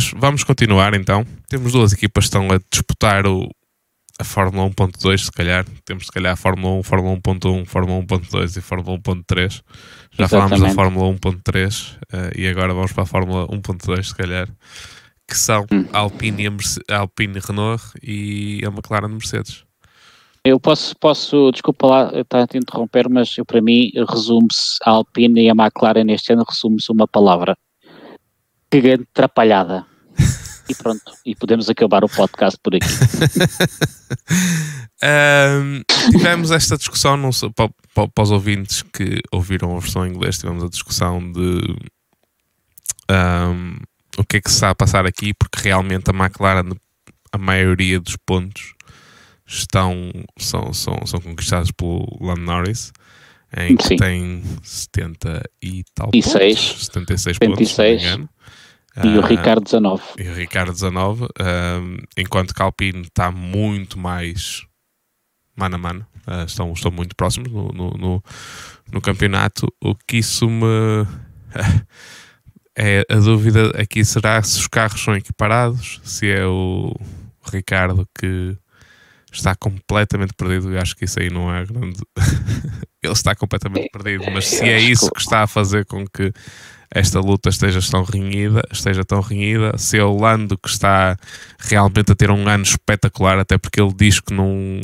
mas vamos continuar então. Temos duas equipas que estão a disputar o, a Fórmula 1.2, se calhar. Temos se calhar a Fórmula 1, Fórmula 1.1, Fórmula 1.2 e Fórmula 1.3. Já falámos da Fórmula 1.3 uh, e agora vamos para a Fórmula 1.2, se calhar. Que são hum. a Alpine, a, a Alpine Renault e a McLaren Mercedes. Eu posso, posso desculpa lá estar a te interromper, mas eu, para mim resume-se a Alpine e a McLaren neste ano resume-se uma palavra. Que grande atrapalhada. E pronto, e podemos acabar o podcast por aqui. um, tivemos esta discussão, não sei, para, para, os ouvintes que ouviram a versão em inglês, tivemos a discussão de um, o que é que se está a passar aqui, porque realmente a McLaren, a maioria dos pontos estão, são, são, são conquistados pelo Lando Norris, em que Sim. tem 70 e tal e pontos, 6, 76, 76 pontos, e o ah, Ricardo 19. E o Ricardo 19, uh, enquanto que a Alpine está muito mais mano a mano, uh, estão, estão muito próximos no, no, no, no campeonato. O que isso me. é a dúvida aqui será se os carros são equiparados, se é o Ricardo que está completamente perdido. Eu acho que isso aí não é grande. Ele está completamente perdido, mas se é isso que está a fazer com que esta luta esteja tão renhida, esteja tão renhida, se é o Lando que está realmente a ter um ano espetacular, até porque ele diz que não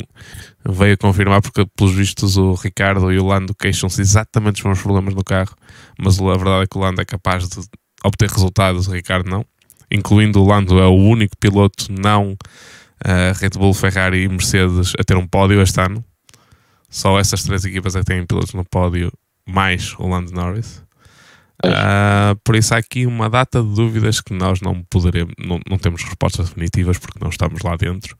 veio confirmar, porque pelos vistos o Ricardo e o Lando queixam-se exatamente dos mesmos problemas no carro, mas a verdade é que o Lando é capaz de obter resultados, o Ricardo não. Incluindo o Lando, é o único piloto não uh, Red Bull, Ferrari e Mercedes a ter um pódio este ano. Só essas três equipas é que têm pilotos no pódio, mais o Lando Norris. Uh, por isso há aqui uma data de dúvidas que nós não poderemos, não, não temos respostas definitivas porque não estamos lá dentro.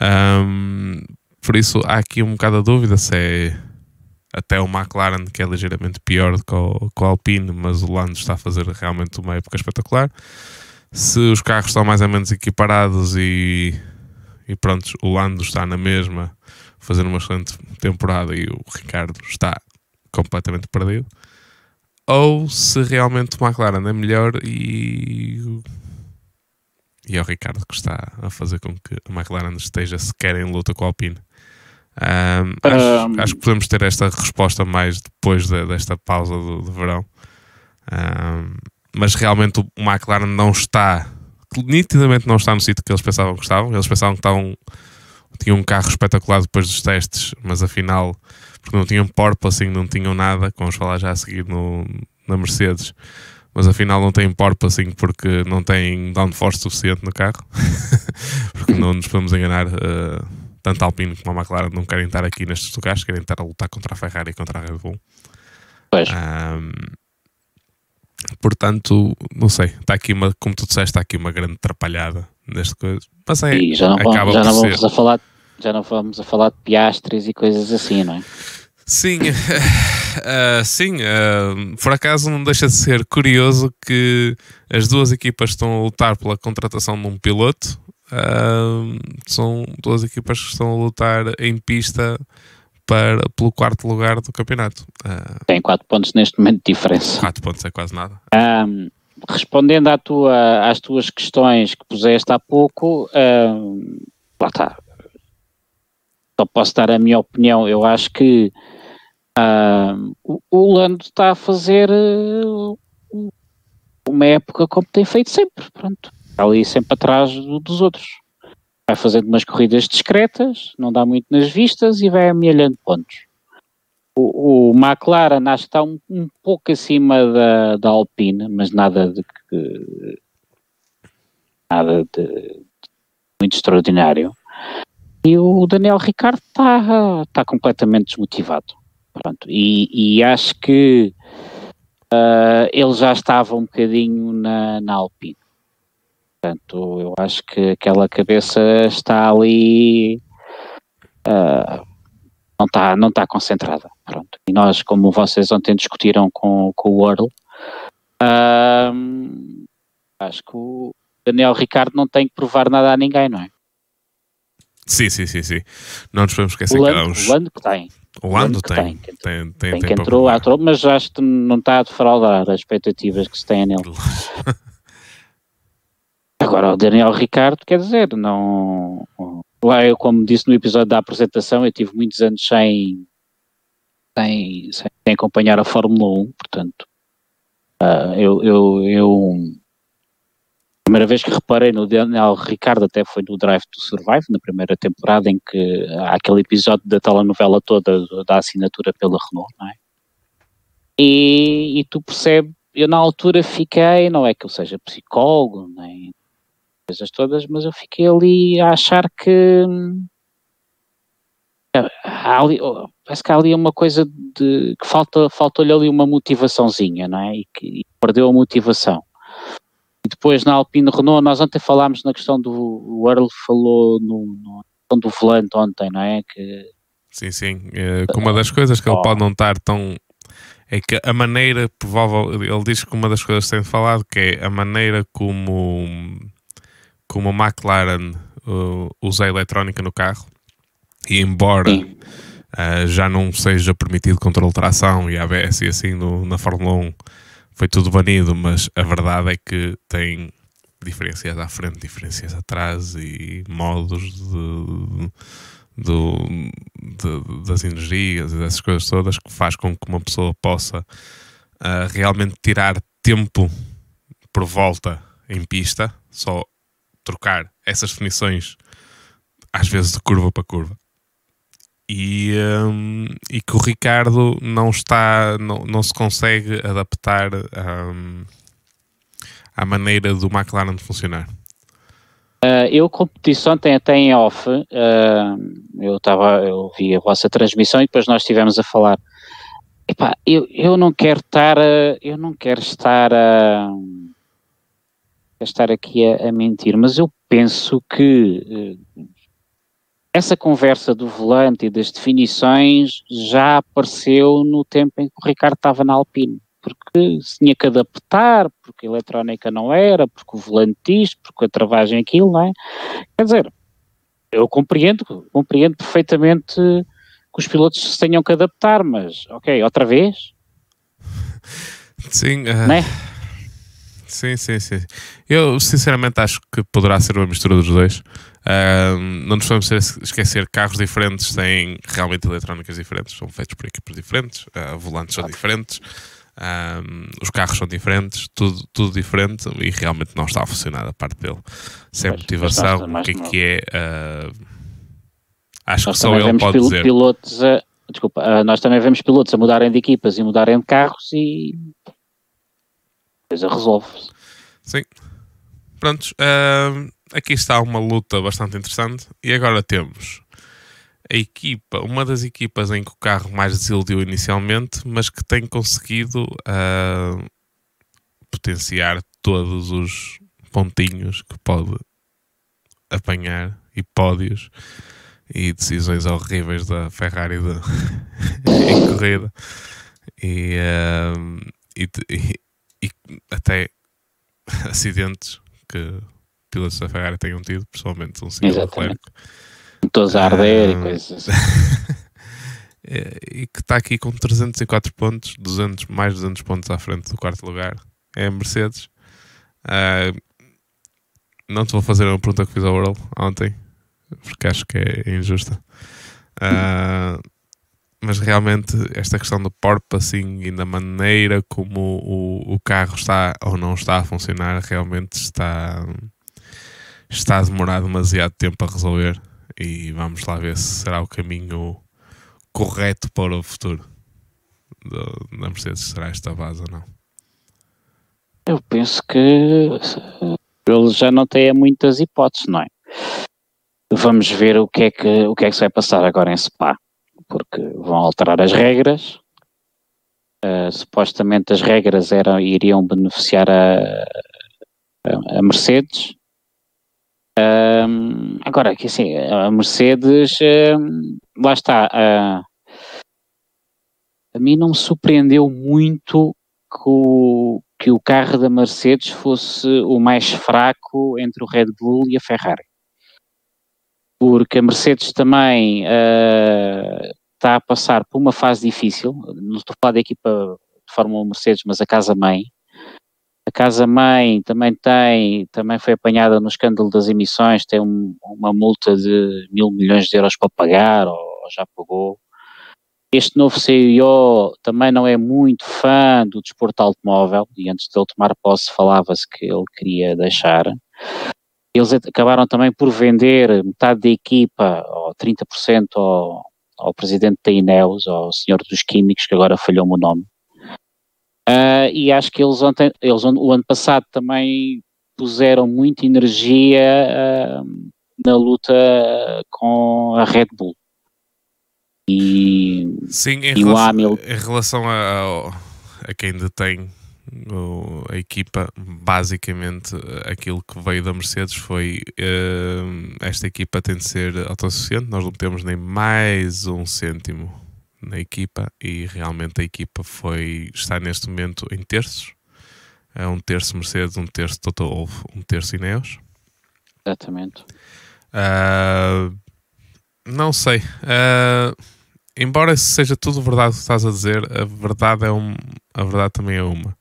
Um, por isso há aqui um bocado de dúvida se é até o McLaren que é ligeiramente pior do que o, que o Alpine, mas o Lando está a fazer realmente uma época espetacular. Se os carros estão mais ou menos equiparados e, e pronto, o Lando está na mesma, fazendo uma excelente temporada e o Ricardo está completamente perdido ou se realmente o McLaren é melhor e, e é o Ricardo que está a fazer com que a McLaren esteja sequer em luta com a Alpine. Um, acho, um... acho, que podemos ter esta resposta mais depois de, desta pausa do, do verão. Um, mas realmente o McLaren não está, nitidamente não está no sítio que eles pensavam que estavam. Eles pensavam que estavam, tinham um carro espetacular depois dos testes, mas afinal porque não tinham porpoising, não tinham nada, como vamos falar já a seguir no, na Mercedes, mas afinal não têm porpoising porque não têm downforce suficiente no carro, porque não nos podemos enganar, uh, tanto a Alpine como a McLaren não querem estar aqui nestes lugares, querem estar a lutar contra a Ferrari e contra a Red Bull. Pois. Um, portanto, não sei, está aqui uma, como tu disseste, está aqui uma grande atrapalhada neste coisa. Mas é, e já não, vamos, já não vamos a falar já não vamos a falar de piastres e coisas assim, não é? Sim, uh, sim. Uh, por acaso não deixa de ser curioso que as duas equipas estão a lutar pela contratação de um piloto. Uh, são duas equipas que estão a lutar em pista para, pelo quarto lugar do campeonato. Tem 4 pontos neste momento de diferença. 4 pontos é quase nada. Um, respondendo à tua, às tuas questões que puseste há pouco, um, lá está. Só posso dar a minha opinião. Eu acho que Uh, o, Lando está a fazer uh, uma época como tem feito sempre, pronto. Está ali sempre atrás do, dos outros. Vai fazendo umas corridas discretas, não dá muito nas vistas e vai amealhando pontos. O, o McLaren acho que está um, um pouco acima da, da Alpine, mas nada de que nada de, de muito extraordinário. E o Daniel Ricardo está, está completamente desmotivado. Pronto, e, e acho que uh, ele já estava um bocadinho na, na Alpine. Portanto, eu acho que aquela cabeça está ali. Uh, não está não tá concentrada. Pronto. E nós, como vocês ontem discutiram com, com o uh, acho que o Daniel Ricardo não tem que provar nada a ninguém, não é? Sim, sim, sim, sim. Não nos podemos esquecer o que há uns... O Lando que tem. O Lando tem. Tem, tem, tem, tem, que entrou, entrou, mas acho que não está a defraudar as expectativas que se têm nele. Agora, o Daniel Ricardo, quer dizer, não. Eu, como disse no episódio da apresentação, eu tive muitos anos sem, sem, sem acompanhar a Fórmula 1, portanto, uh, eu, eu, eu. Primeira vez que reparei no Daniel Ricardo até foi no Drive to Survive, na primeira temporada, em que há aquele episódio da telenovela toda da assinatura pela Renault, não é? E, e tu percebes, eu na altura fiquei, não é que eu seja psicólogo, nem coisas todas, mas eu fiquei ali a achar que há ali, oh, parece que há ali uma coisa de que falta, faltou-lhe ali uma motivaçãozinha, não é? E que e perdeu a motivação. E depois na Alpine Renault, nós ontem falámos na questão do o Earl falou no, no questão do volante ontem, não é? Que, sim, sim. É, que uma das coisas que oh. ele pode não estar tão é que a maneira provável, ele diz que uma das coisas que tem falado que é a maneira como como a McLaren uh, usa a eletrónica no carro e embora uh, já não seja permitido controle de tração e ABS e assim no, na Fórmula 1 foi tudo banido, mas a verdade é que tem diferenças à frente, diferenças atrás e modos de, de, de, das energias e dessas coisas todas que faz com que uma pessoa possa uh, realmente tirar tempo por volta em pista, só trocar essas definições às vezes de curva para curva. E, um, e que o Ricardo não está, não, não se consegue adaptar um, à maneira do McLaren funcionar. Uh, eu competição ontem até em off, uh, eu estava, eu vi a vossa transmissão e depois nós estivemos a falar. Epá, eu, eu não quero estar, eu não quero estar a, estar aqui a, a mentir, mas eu penso que uh, essa conversa do volante e das definições já apareceu no tempo em que o Ricardo estava na Alpine, porque se tinha que adaptar, porque a eletrónica não era, porque o volante isto, porque a travagem aquilo, não é? Quer dizer, eu compreendo, compreendo perfeitamente que os pilotos se tenham que adaptar, mas ok, outra vez? Sim, uh... não é? Sim, sim, sim. Eu sinceramente acho que poderá ser uma mistura dos dois. Uh, não nos podemos esquecer carros diferentes têm realmente eletrónicas diferentes, são feitos por equipas diferentes, uh, volantes são diferentes, uh, os carros são diferentes, tudo, tudo diferente e realmente não está a funcionar a parte dele. Sem pois, motivação, o que é que é? acho nós que só ele pode dizer. Pilotos a, desculpa, nós também vemos pilotos a mudarem de equipas e mudarem de carros e coisa resolve-se. Sim. Prontos, uh, aqui está uma luta bastante interessante. E agora temos a equipa, uma das equipas em que o carro mais desiludiu inicialmente, mas que tem conseguido uh, potenciar todos os pontinhos que pode apanhar e pódios e decisões horríveis da Ferrari de, em corrida e, uh, e, e, e até acidentes que pilotos da Ferrari tenham tido, pessoalmente um senhor Leclerc. Todos a arder e coisas assim. e que está aqui com 304 pontos, 200, mais 200 pontos à frente do quarto lugar, é a Mercedes. Não te vou fazer uma pergunta que fiz ao Earl ontem, porque acho que é injusta. Mas realmente esta questão do porpoising e da maneira como o, o carro está ou não está a funcionar realmente está está a demorar demasiado tempo a resolver e vamos lá ver se será o caminho correto para o futuro da Mercedes, será esta base ou não. Eu penso que ele já não tem muitas hipóteses, não é? Vamos ver o que é que, o que, é que se vai passar agora em Spa porque vão alterar as regras. Uh, supostamente as regras eram, iriam beneficiar a, a, a Mercedes. Um, agora, que assim, a Mercedes, um, lá está, uh, a mim não me surpreendeu muito que o, que o carro da Mercedes fosse o mais fraco entre o Red Bull e a Ferrari. Porque a Mercedes também uh, está a passar por uma fase difícil, não estou a falar da equipa de Fórmula 1 Mercedes, mas a casa-mãe, A casa-mãe também tem, também foi apanhada no escândalo das emissões, tem um, uma multa de mil milhões de euros para pagar, ou, ou já pagou. Este novo CEO também não é muito fã do desporto automóvel, e antes de ele tomar posse falava-se que ele queria deixar. Eles acabaram também por vender metade da equipa, ou 30% ao, ao presidente da Ineos, ao senhor dos químicos, que agora falhou-me o nome. Uh, e acho que eles ontem, eles o ano passado também puseram muita energia uh, na luta com a Red Bull. E, Sim, em, e relação, Hamilton... em relação a, a quem detém a equipa, basicamente aquilo que veio da Mercedes foi uh, esta equipa tem de ser autossuficiente, nós não temos nem mais um cêntimo na equipa e realmente a equipa foi está neste momento em terços, é um terço Mercedes, um terço Toto um terço Ineos. Exatamente. Uh, não sei. Uh, embora seja tudo verdade o que estás a dizer, a verdade é um, a verdade também é uma.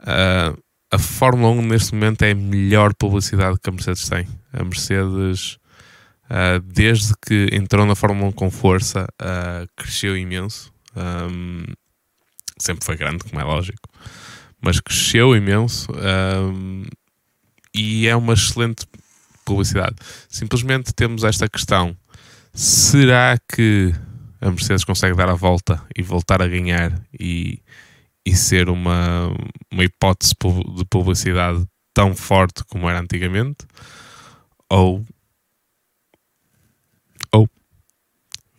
Uh, a Fórmula 1 neste momento é a melhor publicidade que a Mercedes tem. A Mercedes, uh, desde que entrou na Fórmula 1 com força, uh, cresceu imenso. Um, sempre foi grande, como é lógico, mas cresceu imenso um, e é uma excelente publicidade. Simplesmente temos esta questão: será que a Mercedes consegue dar a volta e voltar a ganhar e, e ser uma, uma hipótese de publicidade tão forte como era antigamente? Ou.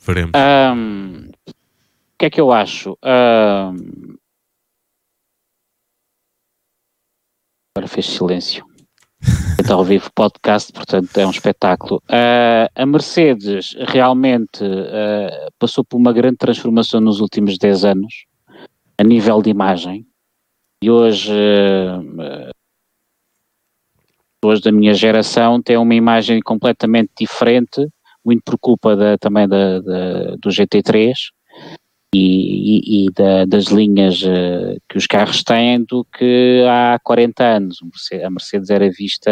Veremos. Um, o que é que eu acho? Um, agora fez silêncio. Está ao vivo podcast, portanto é um espetáculo. Uh, a Mercedes realmente uh, passou por uma grande transformação nos últimos 10 anos, a nível de imagem, e hoje, uh, hoje da minha geração tem uma imagem completamente diferente, muito por culpa da, também da, da, do GT3, e, e, e da, das linhas uh, que os carros têm do que há 40 anos. A Mercedes era vista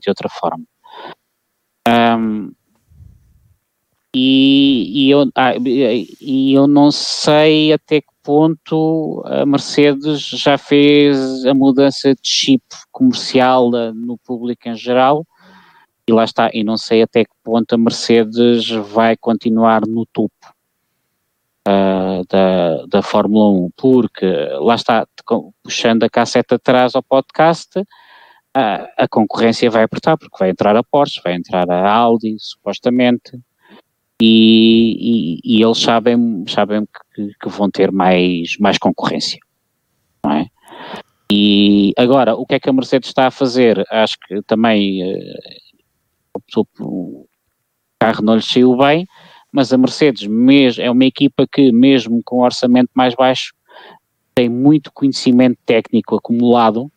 de outra forma. Um, e, e, eu, ah, e eu não sei até que ponto a Mercedes já fez a mudança de chip comercial no público em geral. E lá está, e não sei até que ponto a Mercedes vai continuar no topo uh, da, da Fórmula 1, porque lá está, puxando a cassete atrás ao podcast, uh, a concorrência vai apertar, porque vai entrar a Porsche, vai entrar a Audi, supostamente, e, e, e eles sabem, sabem que, que, vão ter mais, mais concorrência, não é? E agora, o que é que a Mercedes está a fazer? Acho que também uh, o carro não lhe saiu bem, mas a Mercedes é uma equipa que, mesmo com um orçamento mais baixo, tem muito conhecimento técnico acumulado,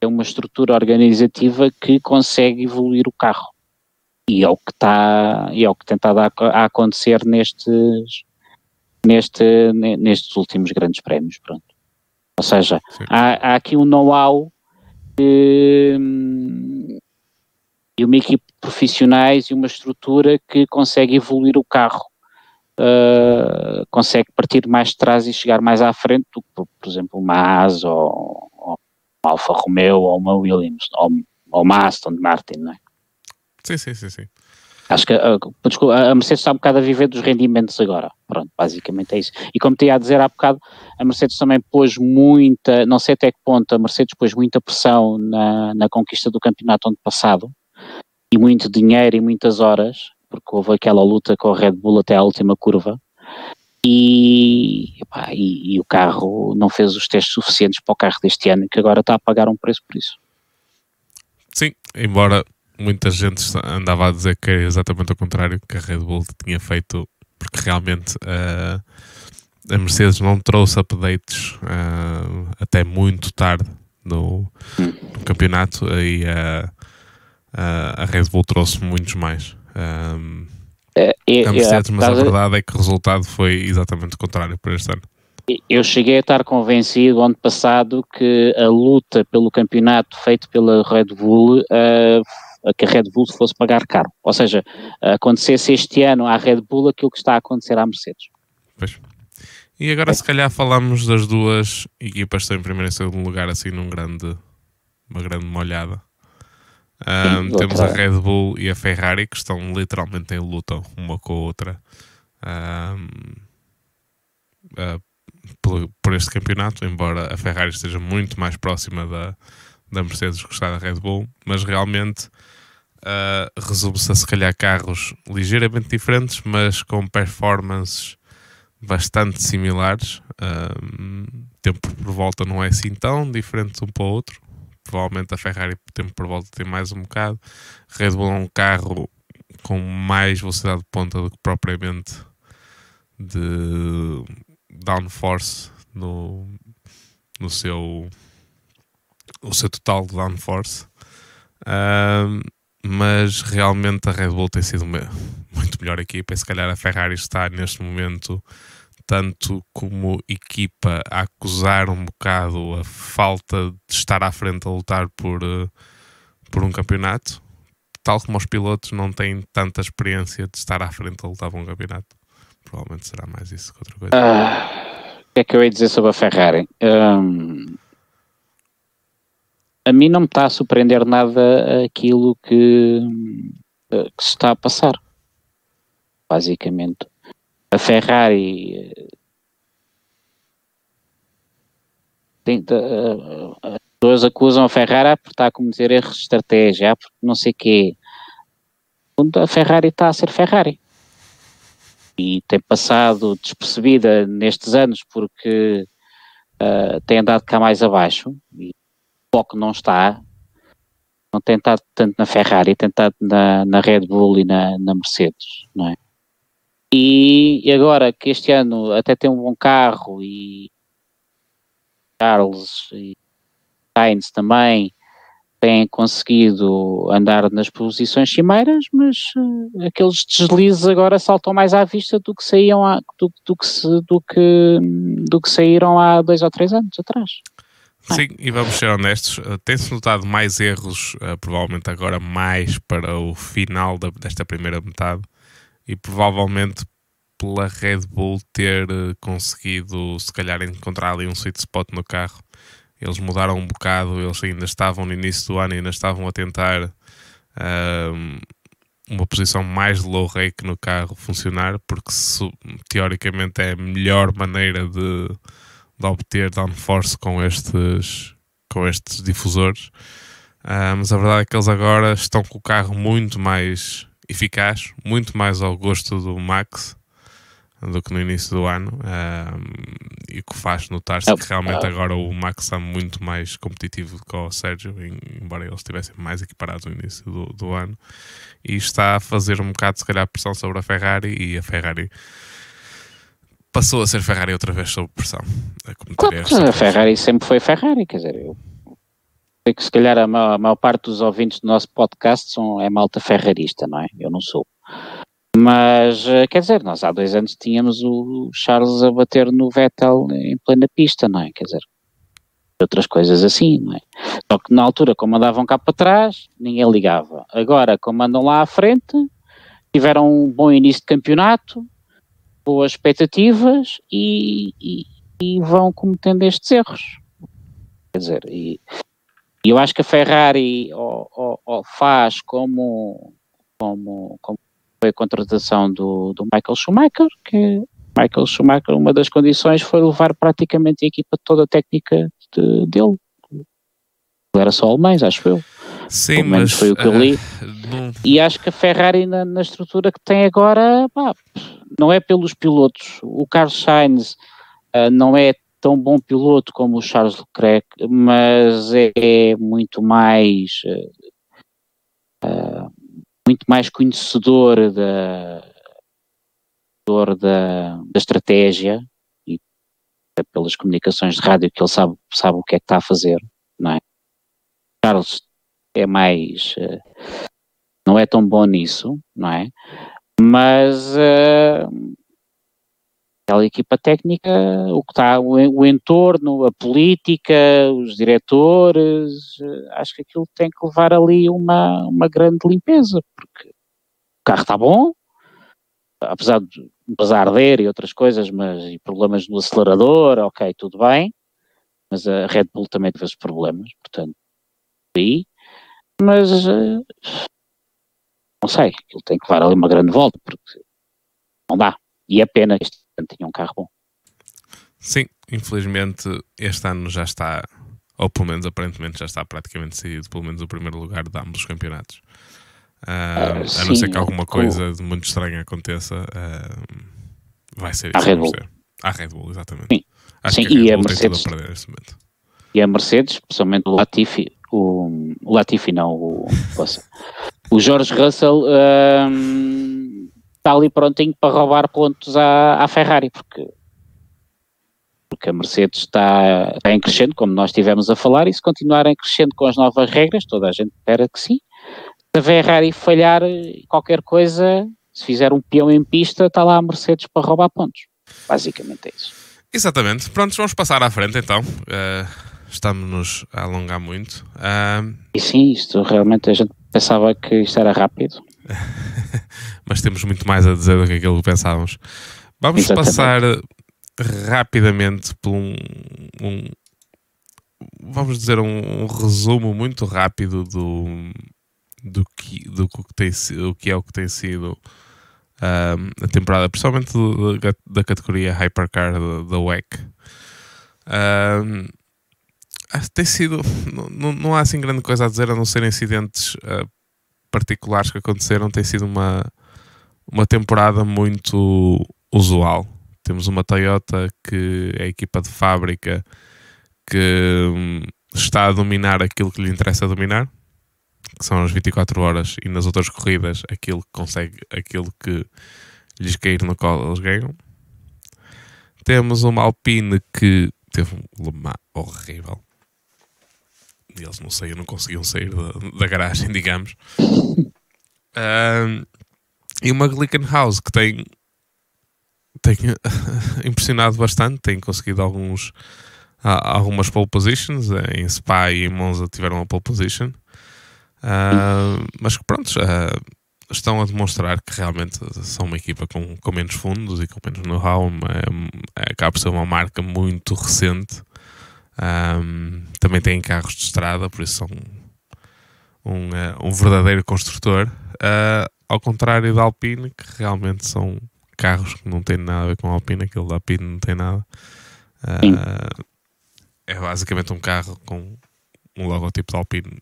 é uma estrutura organizativa que consegue evoluir o carro. E é o que está, e é o que tem estado a, a acontecer nestes, neste, nestes últimos grandes prémios, pronto. Ou seja, há, há, aqui um know-how e uma equipe profissionais e uma estrutura que consegue evoluir o carro, uh, consegue partir mais de trás e chegar mais à frente do que, por exemplo, uma Haas ou, ou uma Alfa Romeo ou uma Williams ou, ou uma Aston Martin, não é? Sim, sim, sim, sim. Acho que uh, desculpa, a Mercedes está um bocado a viver dos rendimentos agora. Pronto, basicamente é isso. E como te ia a dizer há bocado, a Mercedes também pôs muita, não sei até que ponto, a Mercedes pôs muita pressão na, na conquista do campeonato ano passado e muito dinheiro e muitas horas, porque houve aquela luta com a Red Bull até à última curva. E, epá, e, e, o carro não fez os testes suficientes para o carro deste ano, que agora está a pagar um preço por isso. Sim, embora muita gente andava a dizer que é exatamente o contrário, que a Red Bull tinha feito, porque realmente uh, a Mercedes não trouxe updates uh, até muito tarde no, hum. no campeonato e Uh, a Red Bull trouxe muitos mais. Um, é, é, Mercedes, é, mas a verdade é que o resultado foi exatamente o contrário para este ano. Eu cheguei a estar convencido ano passado que a luta pelo campeonato feito pela Red Bull, uh, que a Red Bull fosse pagar caro. Ou seja, acontecesse este ano à Red Bull aquilo que está a acontecer à Mercedes. Pois. E agora, é. se calhar, falamos das duas equipas que estão em primeiro e segundo lugar, assim, num grande, uma grande molhada. Um, Sim, temos a Red Bull e a Ferrari que estão literalmente em luta uma com a outra um, uh, por, por, este campeonato, embora a Ferrari esteja muito mais próxima da, da Mercedes que está da Red Bull, mas realmente uh, resume-se a se calhar carros ligeiramente diferentes, mas com performances bastante similares. Um, tempo por volta não é assim tão diferente um para o outro. Provavelmente a Ferrari tempo por volta tem mais um bocado. Red Bull é um carro com mais velocidade de ponta do que propriamente de downforce no, no seu o seu total de downforce. Mas realmente a Red Bull tem sido uma muito melhor equipa e se calhar a Ferrari está neste momento tanto como equipa a acusar um bocado a falta de estar à frente a lutar por, uh, por um campeonato, tal como os pilotos não têm tanta experiência de estar à frente a lutar por um campeonato. Provavelmente será mais isso que outra coisa. Ah, o que é que eu ia dizer sobre a Ferrari? Um, a mim não me está a surpreender nada aquilo que, eh, que se está a passar. Basicamente. A Ferrari eh, tem, uh, as pessoas acusam a Ferrari por estar a cometer erros de estratégia, porque não sei o quê. A Ferrari está a ser Ferrari. E tem passado despercebida nestes anos porque uh, tem andado cá mais abaixo. E foco não está, não tem estado tanto na Ferrari, tem estado na, na Red Bull e na, na Mercedes, não é? E, e, agora que este ano até tem um bom carro e Charles e Sainz também têm conseguido andar nas posições cimeiras, mas uh, aqueles deslizes agora saltam mais à vista do que saíam há, do, do, que, do, que, do que saíram há dois ou três anos atrás. Sim, e vamos ser honestos, uh, tem-se notado mais erros, uh, provavelmente agora mais para o final da, desta primeira metade, e provavelmente pela Red Bull ter uh, conseguido, se calhar, encontrar ali um sweet spot no carro. Eles mudaram um bocado, eles ainda estavam no início do ano, ainda estavam a tentar uma posição mais low rake no carro funcionar, porque teoricamente é a melhor maneira de de obter downforce com estes, com estes difusores. Uh, mas a verdade é que eles agora estão com o carro muito mais eficaz, muito mais ao gosto do Max do que no início do ano uh, e o que faz notar-se que realmente agora o Max está muito mais competitivo do que o Sérgio, embora eles estivessem mais equiparados no início do, do ano e está a fazer um bocado se calhar pressão sobre a Ferrari e a Ferrari passou a ser Ferrari outra vez sob pressão. Claro, a Ferrari sempre foi Ferrari, quer dizer, eu que se calhar a maior, a maior, parte dos ouvintes do nosso podcast são, é malta ferrarista, não é? Eu não sou. Mas, eh, quer dizer, nós há dois anos tínhamos o Charles a bater no Vettel em plena pista, não é? Quer dizer, outras coisas assim, não é? Só que na altura, como andavam cá para trás, ninguém ligava. Agora, como andam lá à frente, tiveram um bom início de campeonato, boas expectativas e, e, e vão cometendo estes erros. Quer dizer, e, eu acho que a Ferrari faz como, como, como foi a contratação do, do Michael Schumacher, que Michael Schumacher, uma das condições foi levar praticamente a equipa toda a técnica de, dele. Era só alemães, acho eu. Sim, Pelo menos mas, foi o que eu li. Uh, e acho que a Ferrari, na, na estrutura que tem agora, pá, não é pelos pilotos. O Carlos Sainz uh, não é tão bom piloto como o Charles Leclerc, mas é, é muito mais uh, muito mais conhecedor da, da, da estratégia e pelas comunicações de rádio que ele sabe, sabe o que é que está a fazer, não é? Carlos é mais uh, não é tão bom nisso, não é? Mas uh, aquela equipa técnica, o que está, o, entorno, a política, os diretores, acho que aquilo tem que levar ali uma, uma grande limpeza, porque o carro está bom, apesar de apesar arder e outras coisas, mas e problemas no acelerador, ok, tudo bem, mas a Red Bull também teve esses problemas, portanto, aí, mas uh, não sei, ele tem que levar ali uma grande volta, porque não dá, e é pena este ano tinha um carro bom. Sim, infelizmente este ano já está, ou pelo menos aparentemente já está praticamente decidido, pelo menos o primeiro lugar de ambos os campeonatos. Uh, uh, a não ser que alguma coisa de muito estranha aconteça, uh, vai ser isso. A Red Bull. A Red Bull, exatamente. Sim, Acho Sim que a Red e a Bull tem tudo Mercedes. a perder neste momento. E a Mercedes, especialmente o Latifi, o, o Latifi não, o, o Jorge Russell hum, está ali prontinho para roubar pontos à, à Ferrari, porque, porque a Mercedes está, está em crescendo, como nós estivemos a falar, e se continuar em crescendo com as novas regras, toda a gente espera que sim. Se a Ferrari falhar qualquer coisa, se fizer um peão em pista, está lá a Mercedes para roubar pontos. Basicamente é isso. Exatamente. Prontos, vamos passar à frente então. Uh, Estamos-nos a alongar muito. Uh, E sim, isto realmente a gente pensava que isto era rápido. mas temos muito mais a dizer do que aquilo que pensávamos. Vamos Exatamente. passar rapidamente por um, um- vamos dizer um, um resumo muito rápido do do que do que tem o que é o que tem sido ahm, a temporada, principalmente do- da, da categoria Hypercar da, WEC. Que tem sido não, não, há assim grande coisa a dizer a não ser incidentes ah, particulares que aconteceram. Tem sido uma uma temporada muito usual. Temos uma Toyota que é a equipa de fábrica que hum, está a dominar aquilo que lhe interessa dominar, que são as 24 horas, e nas outras corridas aquilo que consegue, aquilo que lhes cair no colo, eles ganham. Temos uma Alpine que teve um Le Mans horrível. E Eles não saíram, não conseguiam sair da, da garagem, digamos. Ahm, e uma Glickenhaus que tem, tem impressionado bastante, tem conseguido alguns, a- algumas pole positions. Em Spa e em Monza tiveram a pole position. Ah, mas que pronto, ah, estão a demonstrar que realmente são uma equipa com, com menos fundos e com menos know-how. é- Acaba por ser uma marca muito recente. Ahm, também têm carros de estrada, por isso são um, eh, um verdadeiro construtor. Ah, ao contrário da Alpine, que realmente são carros que não têm nada a ver com a Alpine, aquele da Alpine não tem nada. Sim. é basicamente um carro com um logotipo da Alpine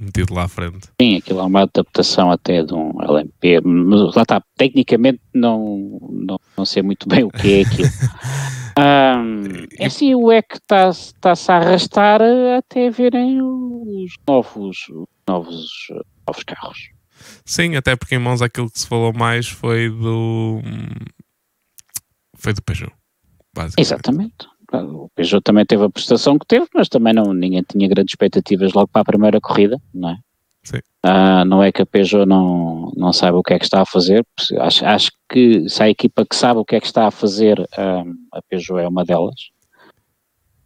metido lá à frente. Sim, aquilo é uma adaptação até de um LMP, mas lá está, tecnicamente não, não, não sei muito bem o que é aquilo. É assim, o EC está- está-se a arrastar até verem os novos, os novos, novos carros. Sim, até porque em mãos aquilo que se falou mais foi do. Foi do Peugeot. Basicamente. Exatamente. O Peugeot também teve a prestação que teve, mas também não, ninguém tinha grandes expectativas logo para a primeira corrida, não é? Ah, não é que a Peugeot não, não saiba o que é que está a fazer, acho, acho que se há equipa que sabe o que é que está a fazer, ah, a Peugeot é uma delas,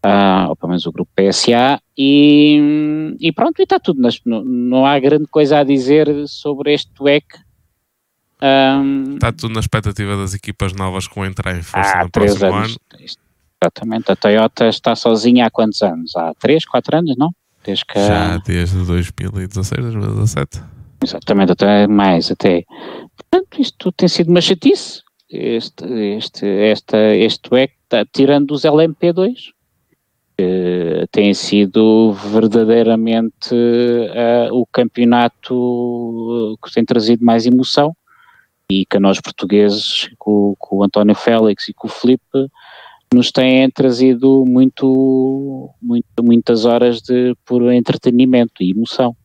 Ah, ou pelo menos o grupo PSA, e, e pronto, e está tudo, nas, não, não há grande coisa a dizer sobre este WEC. Ah, Está tudo na expectativa das equipas novas que vão entrar em força há no três próximo anos. ano. Exatamente, a Toyota está sozinha há quantos anos? Há três, quatro anos, não? Desde que Já desde 2016, 2017. Exatamente, até mais até. Portanto, isto tem sido uma chatice. Este, este, esta, este WEC, tá, tirando os LMP2, que tem sido verdadeiramente eh, o campeonato eh, que tem trazido mais emoção e que nós portugueses, com, com o António Félix e com o Felipe, nos têm trazido muito, muito, muitas horas de puro entretenimento e emoção.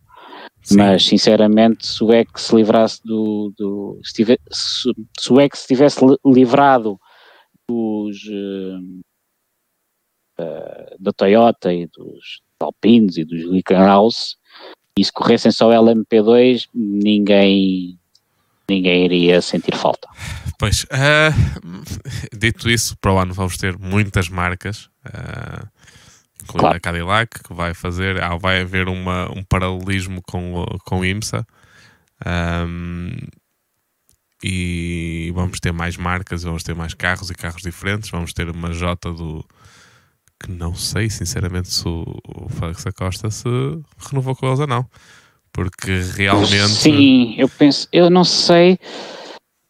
Sim. Mas, sinceramente, se o Ex se livrasse do. do se, tive- se, se o Ex se tivesse li- livrado dos. eh, da Toyota e dos Alpines e dos Glickenhaus e se corressem só LMP2, ninguém. ninguém iria sentir falta. Pois, uh, dito isso, para o ano vamos ter muitas marcas, uh, incluindo claro. a Cadillac, que vai fazer, ah, vai haver uma, um paralelismo com, com o IMSA. Um, e vamos ter mais marcas, vamos ter mais carros e carros diferentes. Vamos ter uma J do que não sei sinceramente se o, o Félix Acosta se renovou com eles ou não, porque realmente sim, eu penso, eu não sei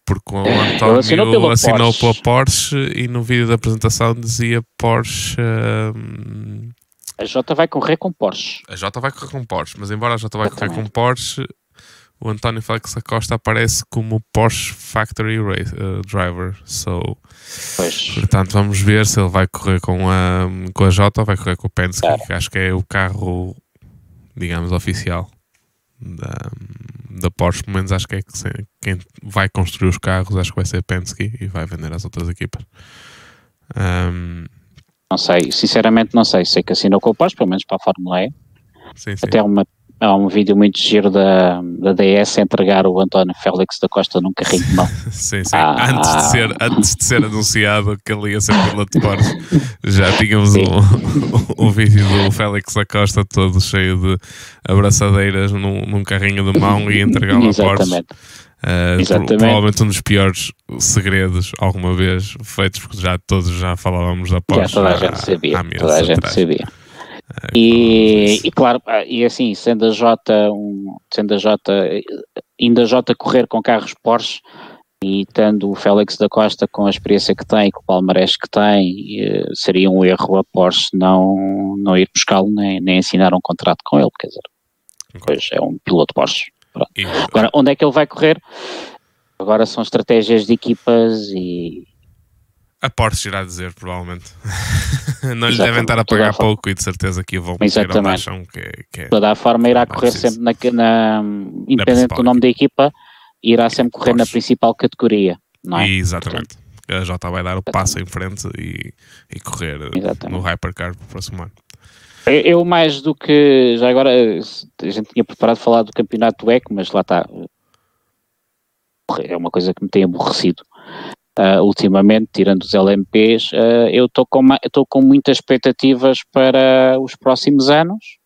porque o António assinou, assinou pela Porsche e no vídeo da apresentação dizia Porsche. Hum, a J vai correr com Porsche. A J vai correr com Porsche, mas embora a J vai correr com Porsche, o António Félix Acosta aparece como Porsche Factory Race, uh, Driver. So, pois. Portanto, vamos ver se ele vai correr com a, com a J ou vai correr com o Penske, que acho que é o carro, digamos, oficial da, da Porsche, pelo menos acho que é que quem vai construir os carros, acho que vai ser Penske e vai vender às outras equipas. Um, não sei, sinceramente não sei. Sei que assinou com o Porsche, pelo menos para a Fórmula E. Sim, sim. Até uma há um vídeo muito giro da, da DS a entregar o António Félix da Costa num carrinho de mão. sim, sim. Ah, antes, de ser, antes de ser anunciado que ele ia ser piloto de Porsche, já tínhamos um, um, vídeo do Félix da Costa todo cheio de abraçadeiras num, num carrinho de mão e entregá-lo a Porsche. Uh, Exatamente. provavelmente um dos piores segredos alguma vez feitos, porque já todos já falávamos da Porsche. Já toda a gente sabia. Toda a gente sabia. E, e, claro, e assim, sendo a J, um, sendo a J, ainda a J correr com carros Porsche e tendo o Félix da Costa com a experiência que tem, com o palmarés que tem, eh, seria um erro a Porsche não, não ir buscá-lo nem, nem assinar um contrato com ele, quer dizer, pois é um piloto Porsche. Agora, onde é que ele vai correr? Agora são estratégias de equipas e, a Porsche irá dizer, provavelmente. não lhe devem estar a pagar pouco e de certeza que vão meter onde acham que, que é. Toda a forma irá correr sempre na, na independente do nome da equipa, irá sempre correr Porsche. na principal categoria, não é? Exatamente. A J vai dar o passo em frente e, e correr Exatamente. no Hypercar para o próximo ano. Eu, mais do que. Já agora, a gente tinha preparado falar do campeonato ECO, mas lá está. É uma coisa que me tem aborrecido uh, ultimamente, tirando os LMPs, uh, ah, eu estou com, muitas expectativas para os próximos anos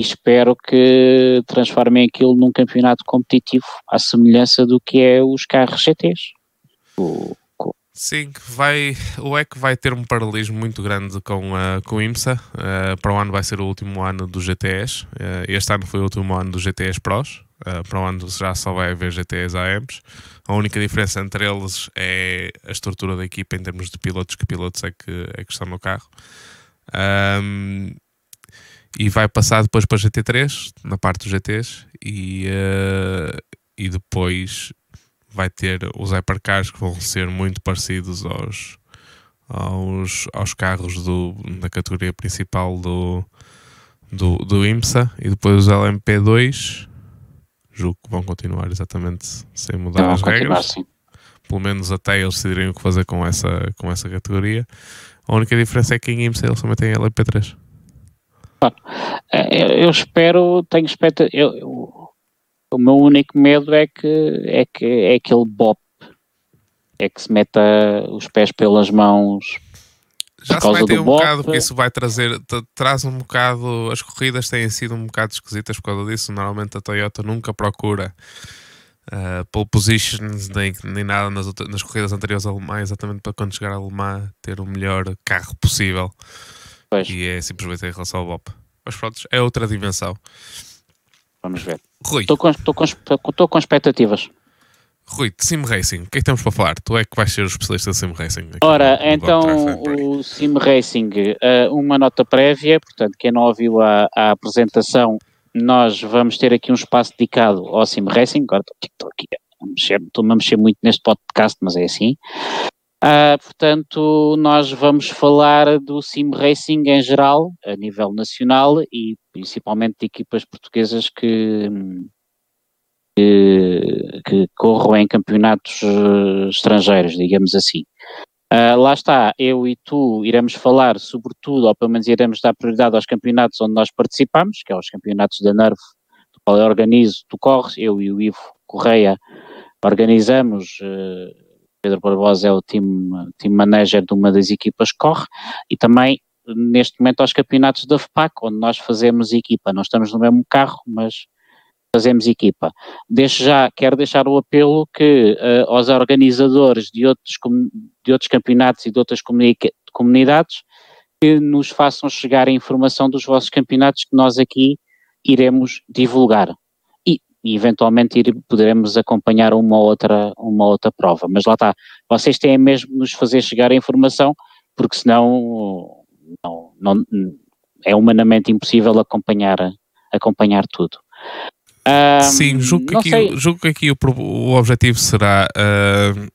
e espero que transformem aquilo num campeonato competitivo, à semelhança do que é os carros GTs. O, Sim, vai, o EC vai ter um paralelismo muito grande com, uh, com o IMSA. Uh, para o ano vai ser o último ano do GTS. Uh, este ano foi o último ano do GTS Pros. Uh, para o ano já só vai haver GTS AMs. A única diferença entre eles é a estrutura da equipa em termos de pilotos, que pilotos é que, é que estão no carro. Um, e vai passar depois para GT3, na parte dos GTs, e, e depois vai ter os hypercars que vão ser muito parecidos aos, aos, aos carros do, da categoria principal do, do, do IMSA e depois os LMP2 julgo que vão continuar exatamente sem mudar as regras. sim. pelo menos até eles decidirem o que fazer com essa, com essa categoria. A única diferença é que em IMSA eles também têm LMP3 eu espero, tenho expectativa o meu único medo é que é que é aquele bop é que se meta os pés pelas mãos já se vai ter um bop. bocado, porque isso vai trazer, traz um bocado, as corridas têm sido um bocado esquisitas por causa disso, normalmente a Toyota nunca procura uh, pole positions nem, nem nada nas, nas corridas anteriores a Alemã, exatamente para quando chegar a Alemã ter o melhor carro possível pois. e é simplesmente em relação ao BOP mas pronto, é outra dimensão Vamos ver. Rui. Estou com, estou com, estou com expectativas. Rui, de Sim Racing, o que é que temos para falar? Tu é que vais ser o especialista de Sim Racing. Ora, então o Sim Racing, uh, uma nota prévia, portanto, quem não ouviu a, a, apresentação, nós vamos ter aqui um espaço dedicado ao Sim Racing. Agora estou aqui a mexer, estou-me a mexer muito neste podcast, mas é assim. Uh, portanto, nós vamos falar do sim racing em geral, a nível nacional e principalmente de equipas portuguesas que, que, que corram em campeonatos uh, estrangeiros, digamos assim. Uh, lá está, eu e tu iremos falar sobretudo, ou pelo menos iremos dar prioridade aos campeonatos onde nós participamos, que é os campeonatos da NERV, do qual eu organizo, tu corres, eu e o Ivo Correia organizamos Pedro Barbosa é o team, team manager de uma das equipas que corre. E também neste momento aos campeonatos da FPAC, onde nós fazemos equipa, não estamos no mesmo carro, mas fazemos equipa. Desde já quero deixar o apelo que uh, aos organizadores de outros, de outros campeonatos e de outras comunidades que nos façam chegar a informação dos vossos campeonatos que nós aqui iremos divulgar e, eventualmente ir, poderemos acompanhar uma outra, uma outra prova. Mas lá está, vocês têm mesmo de nos fazer chegar a informação porque senão não, não, é humanamente impossível acompanhar, acompanhar tudo. Um, Sim, julgo que, aqui, julgo que aqui o, o objetivo será uh,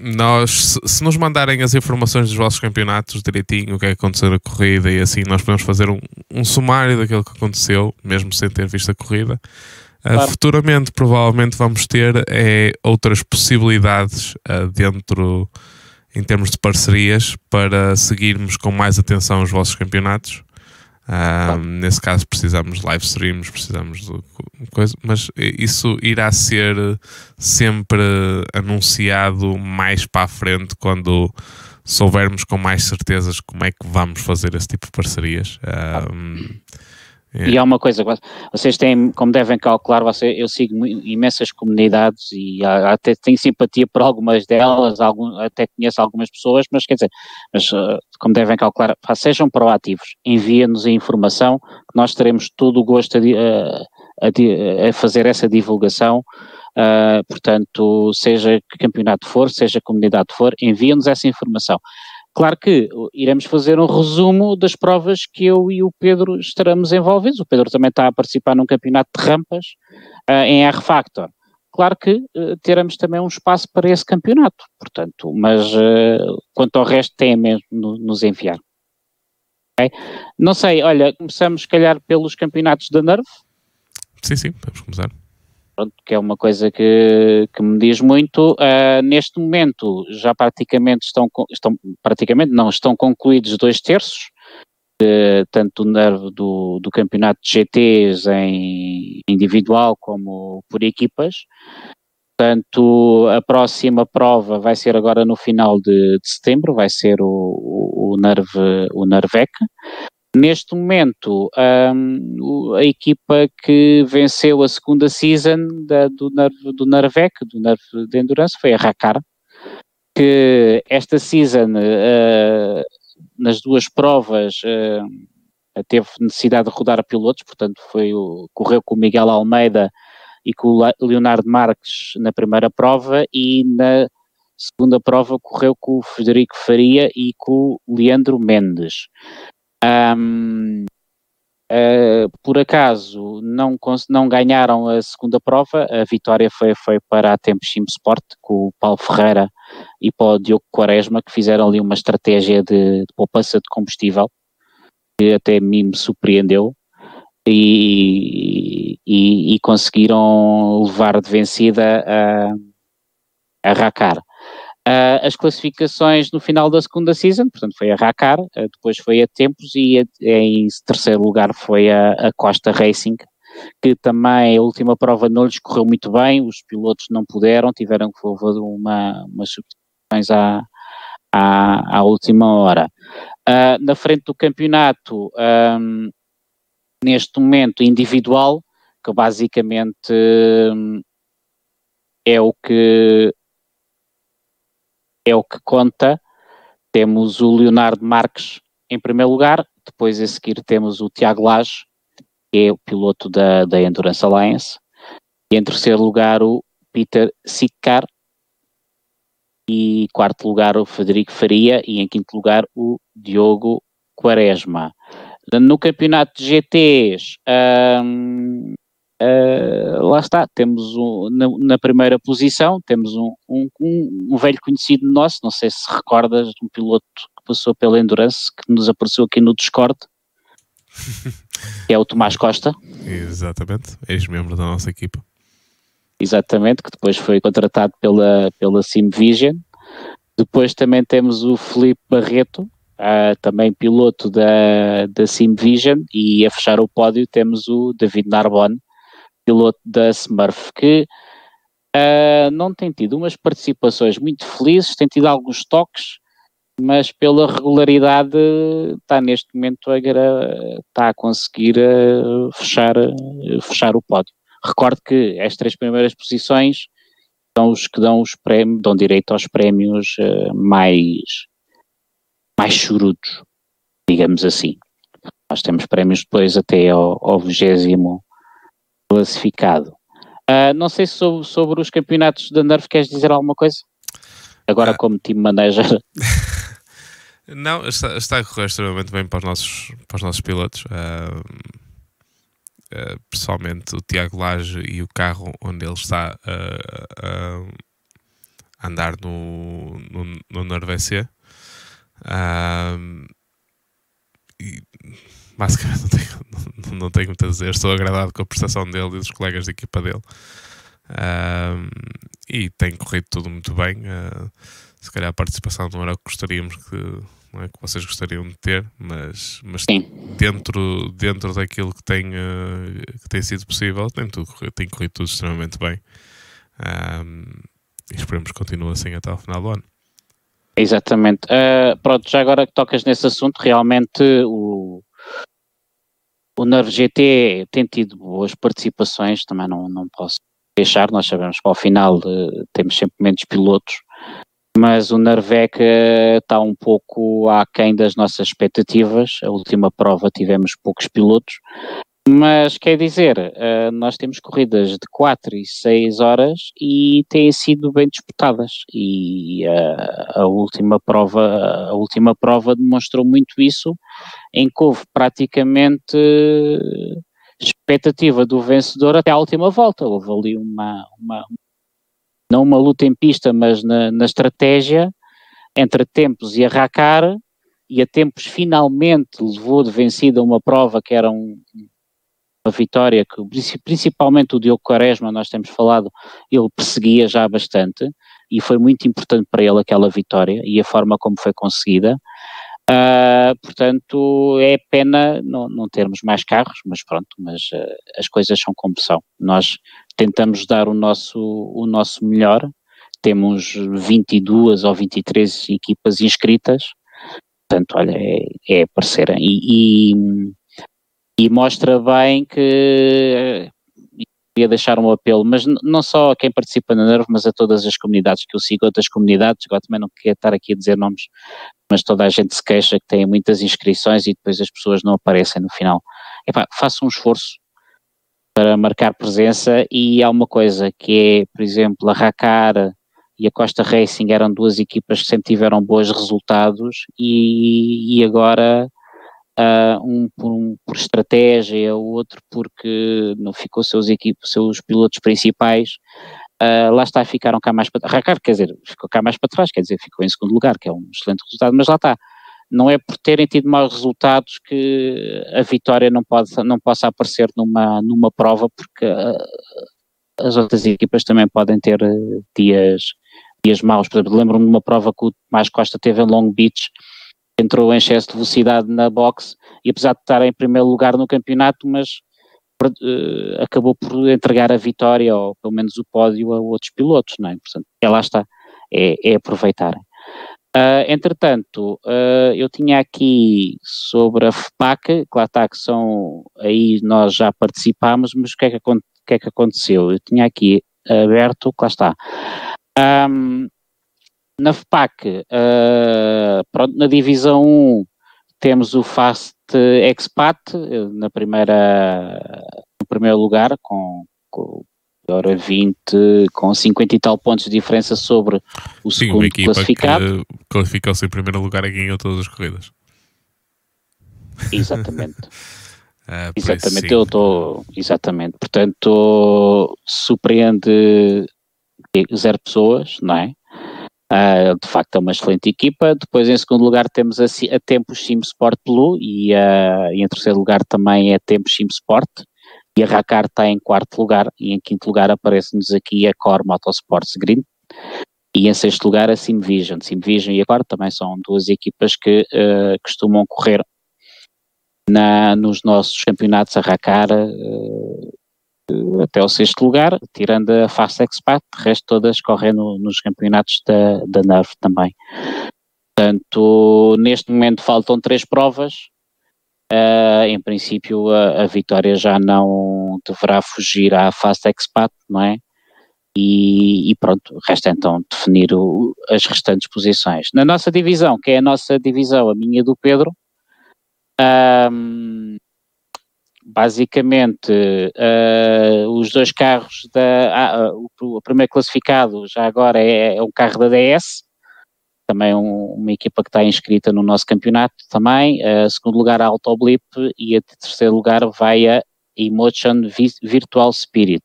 nós, se, se, nos mandarem as informações dos vossos campeonatos direitinho, o que é que aconteceu na corrida e assim, nós podemos fazer um, um sumário daquilo que aconteceu, mesmo sem ter visto a corrida. Claro. Futuramente, provavelmente, vamos ter é, outras possibilidades uh, dentro, em termos de parcerias, para seguirmos com mais atenção os vossos campeonatos. Uh, nesse caso precisamos de live streams, precisamos de coisa, mas isso irá ser sempre anunciado mais para a frente quando soubermos com mais certezas como é que vamos fazer esse tipo de parcerias. Uh, é. E há uma coisa, vocês têm, como devem calcular, você, eu sigo imensas comunidades e até tenho simpatia por algumas delas, algum, até conheço algumas pessoas, mas quer dizer, mas, uh, como devem calcular, sejam proativos, enviem-nos a informação, que nós teremos todo o gosto a, a, a fazer essa divulgação, uh, portanto, seja que campeonato for, seja comunidade for, enviem-nos essa informação. Claro que iremos fazer um resumo das provas que eu e o Pedro estaremos envolvidos. O Pedro também está a participar num campeonato de rampas uh, em R-Factor. Claro que uh, teremos também um espaço para esse campeonato, portanto, mas uh, quanto ao resto tem mesmo no, nos enviar. Okay? Não sei, olha, começamos se calhar pelos campeonatos da NERV. Sim, sim, vamos começar pronto, que é uma coisa que, que me diz muito. Uh, neste momento já praticamente estão, estão, praticamente não, estão concluídos dois terços, uh, tanto do, do, do campeonato de GTs em individual como por equipas. Portanto, a próxima prova vai ser agora no final de, de setembro, vai ser o, o, o, Nerve, o Nervec. Neste momento, um, a equipa que venceu a segunda season da, do, do Narvec, do Nerve de Endurance, foi a Racar, que esta season, uh, nas duas provas, uh, teve necessidade de rodar pilotos, portanto foi o, correu com o Miguel Almeida e com o Leonardo Marques na primeira prova e na segunda prova correu com o Frederico Faria e com o Leandro Mendes. Um, uh, por acaso não, não ganharam a segunda prova, a vitória foi, foi para a Tempo Sim Sport, com o Paulo Ferreira e para o Diogo Quaresma, que fizeram ali uma estratégia de, de poupança de combustível, que até mim me surpreendeu, e, e, e conseguiram levar de vencida a, a Racar. Uh, as classificações no final da segunda season, portanto foi a Racar, uh, depois foi a Tempos e a, em terceiro lugar foi a, a, Costa Racing, que também a última prova não lhes correu muito bem, os pilotos não puderam, tiveram que fazer uma, umas substituições à, à, à última hora. Uh, na frente do campeonato, um, neste momento individual, que basicamente um, é o que é o que conta. Temos o Leonardo Marques em primeiro lugar, depois a seguir temos o Tiago Lage, que é o piloto da, da Endurance Alliance, e em terceiro lugar o Peter Sicar, e quarto lugar o Federico Faria, e em quinto lugar o Diogo Quaresma. No campeonato de GTs, um, Uh, lá está, temos um, na, na, primeira posição, temos um, um, um, velho conhecido nosso, não sei se recordas, um piloto que passou pela Endurance, que nos apareceu aqui no Discord, que é o Tomás Costa. Exatamente, ex-membro da nossa equipa. Exatamente, que depois foi contratado pela, pela Sim Vision. Depois também temos o Felipe Barreto, uh, também piloto da, da Sim Vision, e a fechar o pódio temos o David Narbonne, piloto da Smurf, que uh, não tem tido umas participações muito felizes, tem tido alguns toques, mas pela regularidade está neste momento a, está a conseguir uh, fechar, uh, fechar o pódio. Recordo que as três primeiras posições são os que dão, os prémios, dão direito aos prémios mais, mais chorudos, digamos assim. Nós temos prémios depois até ao, ao 20 classificado. Uh, não sei se sobre, sobre, os campeonatos da Nerf queres dizer alguma coisa? Agora uh, como team manager. não, está, está, a correr extremamente bem para os nossos, para os nossos pilotos. Uh, pessoalmente o Tiago Lage e o carro onde ele está a andar no, no, no e basicamente não tenho, não tenho muito a dizer. Estou agradado com a prestação dele e dos colegas de equipa dele. Uh, e tem corrido tudo muito bem. Uh, se calhar a participação não era o que gostaríamos que, é, que vocês gostariam de ter, mas, mas dentro, dentro daquilo que tem, uh, que tem sido possível, tem, tudo, tem corrido tudo extremamente bem. e esperemos que continue assim até ao final do ano. Exatamente. Uh, pronto, já agora que tocas nesse assunto, realmente o, o Nerve GT tem tido boas participações, também não, não posso deixar, nós sabemos que ao final uh, temos sempre menos pilotos, mas o Nervec está um pouco aquém das nossas expectativas, a última prova tivemos poucos pilotos, mas quer dizer, uh, nós temos corridas de 4 e 6 horas e têm sido bem disputadas e uh, a última prova, a última prova demonstrou muito isso, em que houve praticamente expectativa do vencedor até à última volta. Houve ali uma, uma não uma luta em pista, mas na, na estratégia entre Tempos e Arracar, e a Tempos finalmente levou de vencida uma prova que era um, vitória que principalmente o Diogo Quaresma, nós temos falado, ele perseguia já bastante e foi muito importante para ele aquela vitória e a forma como foi conseguida. Uh, portanto, é pena não, não, termos mais carros, mas pronto, mas uh, as coisas são como são. Nós tentamos dar o nosso, o nosso melhor, temos 22 ou 23 equipas inscritas, portanto, olha, é, é aparecer. E, e, e mostra bem que queria deixar um apelo, mas não só a quem participa na NERV, mas a todas as comunidades que eu sigo, outras comunidades, agora também não queria estar aqui a dizer nomes, mas toda a gente se queixa que tem muitas inscrições e depois as pessoas não aparecem no final. Epá, faça um esforço para marcar presença e há uma coisa que é, por exemplo, a Racar e a Costa Racing eram duas equipas que sempre tiveram bons resultados e, e agora uh, um, por, um por estratégia, o outro porque não ficou seus equipes, seus pilotos principais, uh, lá está, ficaram cá mais para trás. Quer dizer, ficou cá mais para trás, quer dizer, ficou em segundo lugar, que é um excelente resultado, mas lá está. Não é por terem tido maus resultados que a vitória não, pode, não possa aparecer numa, numa prova, porque uh, as outras equipas também podem ter dias, dias maus. Por exemplo, lembro-me de uma prova que o Tomás Costa teve em Long Beach, entrou em excesso de velocidade na boxe e apesar de estar em primeiro lugar no campeonato, mas uh, acabou por entregar a vitória ou pelo menos o pódio a outros pilotos, não é? Portanto, é lá está, é, é aproveitarem. Uh, entretanto, uh, eu tinha aqui sobre a FPAC, que lá está que são, aí nós já participámos, mas o que é que, que, é que aconteceu? Eu tinha aqui aberto, lá está. Um, na FPAC, uh, pronto, na divisão 1 temos o Fast Expat na primeira, no primeiro lugar com, com hora 20 com 50 e tal pontos de diferença sobre o Sim, segundo classificado. qualificou-se em primeiro lugar e ganhou todas as corridas. Exatamente. uh, exatamente, eu estou. Exatamente. Portanto, surpreende zero pessoas, não é? Uh, de facto é uma excelente equipa. Depois em segundo lugar temos a, a Sim Sport Blue e, uh, em terceiro lugar também é Tempos Sim Sport e a Racar está em quarto lugar e em quinto lugar aparece-nos aqui a Core Motorsports Green e em sexto lugar a Simvision. Simvision e a Core também são duas equipas que uh, costumam correr na, nos nossos campeonatos a Racar até o sexto lugar, tirando a Fast Expat, de resto todas correm no, nos campeonatos da, da NAV também. Portanto, neste momento faltam três provas. Uh, em princípio, a, a, vitória já não deverá fugir à Fast Expat, não é? E, e pronto, resta então definir o, as restantes posições. Na nossa divisão, que é a nossa divisão, a minha do Pedro, um, basicamente uh, os dois carros da uh, o, primeiro classificado já agora é, é um carro da DS também um, uma equipa que está inscrita no nosso campeonato também uh, segundo lugar a Autoblip e a terceiro lugar vai a Emotion Virtual Spirit.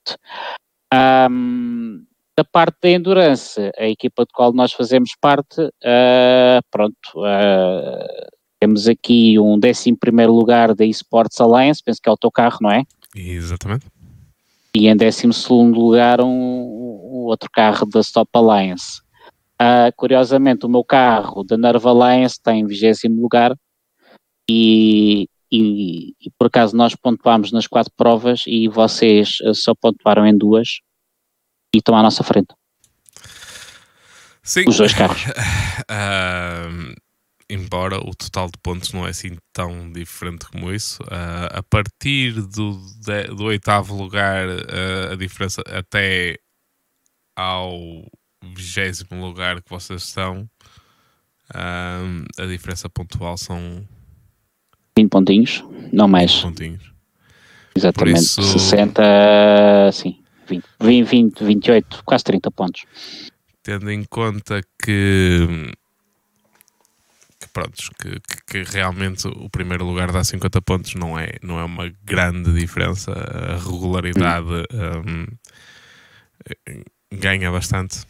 Um, da parte da Endurance a equipa de qual nós fazemos parte uh, pronto temos aqui um 11 lugar da Esports Alliance, penso que é o teu carro, não é? Exatamente. E em 12 lugar um, um, outro carro da Stop Alliance. Uh, curiosamente, o meu carro da Nerve Alliance está em 20 lugar e, e, e, por acaso nós pontuámos nas quatro provas e vocês uh, só pontuaram em duas e estão à nossa frente. Sim. Os dois carros. Uh, embora o total de pontos não é assim tão diferente como isso, uh, a partir do, de, do oitavo lugar, uh, a diferença até ao vigésimo lugar que vocês estão, uh, a diferença pontual são 20 pontinhos, não mais. pontinhos. Exatamente, isso... 60, sim, 20, 20, 20, 28, quase 30 pontos. Tendo em conta que prontos, que, que, que, realmente o primeiro lugar dá 50 pontos não é, não é uma grande diferença. A regularidade um, ganha bastante.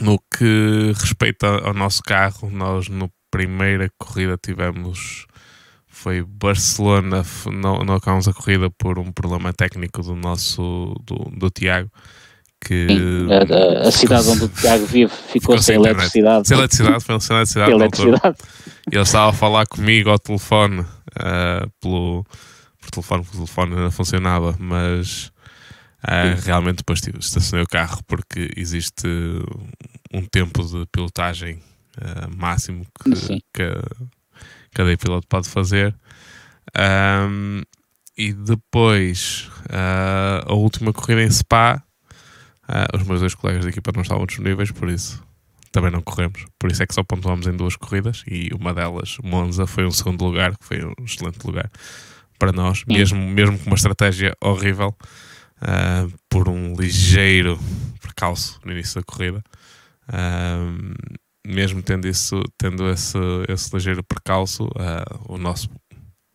No que respeita ao nosso carro, nós no primeira corrida tivemos foi Barcelona, não, não acabamos a corrida por um problema técnico do nosso do, do Tiago que Sim, a, a, cidade onde o Tiago vive ficou, ficou sem, sem eletricidade. Sem eletricidade, foi sem eletricidade. eletricidade. E ele estava a falar comigo ao telefone, uh, pelo, por telefone, porque o telefone não funcionava, mas uh, realmente depois estacionei o carro porque existe um tempo de pilotagem uh, máximo que, que cada piloto pode fazer. Um, e depois a última corrida em Spa Uh, os meus dois colegas de equipa não estavam disponíveis, por isso também não corremos. Por isso é que só pontuámos em duas corridas e uma delas, Monza, foi um segundo lugar, que foi um excelente lugar para nós, mesmo, mesmo com uma estratégia horrível, uh, por um ligeiro percalço no início da corrida. Uh, mesmo tendo, isso, tendo esse, esse ligeiro percalço, o nosso,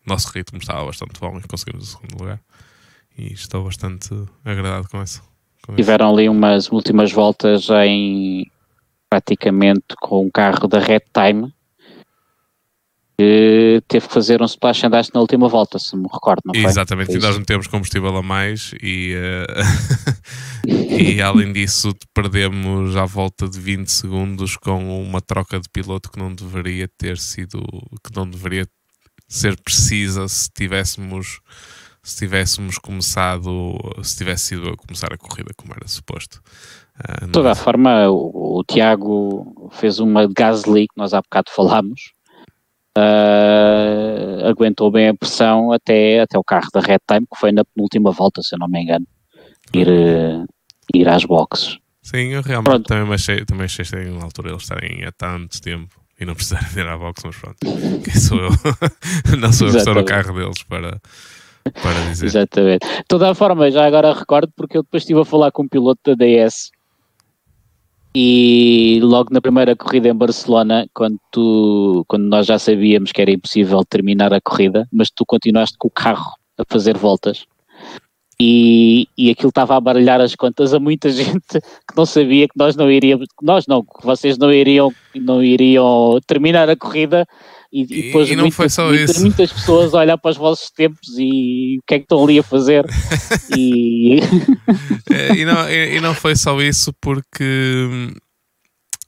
nosso ritmo estava bastante bom e conseguimos o segundo lugar. E estou bastante agradado com isso. Tiveram ali umas últimas voltas em praticamente com um carro da Red Time que teve que fazer um splash and dash na última volta, se me recordo, não foi? Exatamente, e nós metemos combustível a mais e, uh, e além disso perdemos à volta de 20 segundos com uma troca de piloto que não deveria ter sido, que não deveria ser precisa se tivéssemos se tivéssemos começado, se tivesse sido a começar a corrida como era suposto. Uh, de toda a forma, o, o, Tiago fez uma Gasly que nós há bocado falámos, uh, aguentou bem a pressão até, até o carro da Red Time, que foi na penúltima volta, se eu não me engano, ir, uh, ir às boxes. Sim, eu realmente pronto. também achei, também achei estranho na altura eles estarem há tanto tempo e não precisarem ir à box, mas pronto, quem sou eu? não sou eu que estou no carro deles para para dizer. Exatamente. De toda a forma, já agora recordo, porque eu depois estive a falar com um piloto da DS e logo na primeira corrida em Barcelona, quando, tu, quando nós já sabíamos que era impossível terminar a corrida, mas tu continuaste com o carro a fazer voltas. E, e aquilo estava a baralhar as contas a muita gente que não sabia que nós não iríamos, nós não, que vocês não iriam, não iriam terminar a corrida e, e depois e não foi só isso. muitas pessoas a olhar para os vossos tempos e o que é que estão ali a fazer. e... É, e, não, e, não foi só isso, porque hum,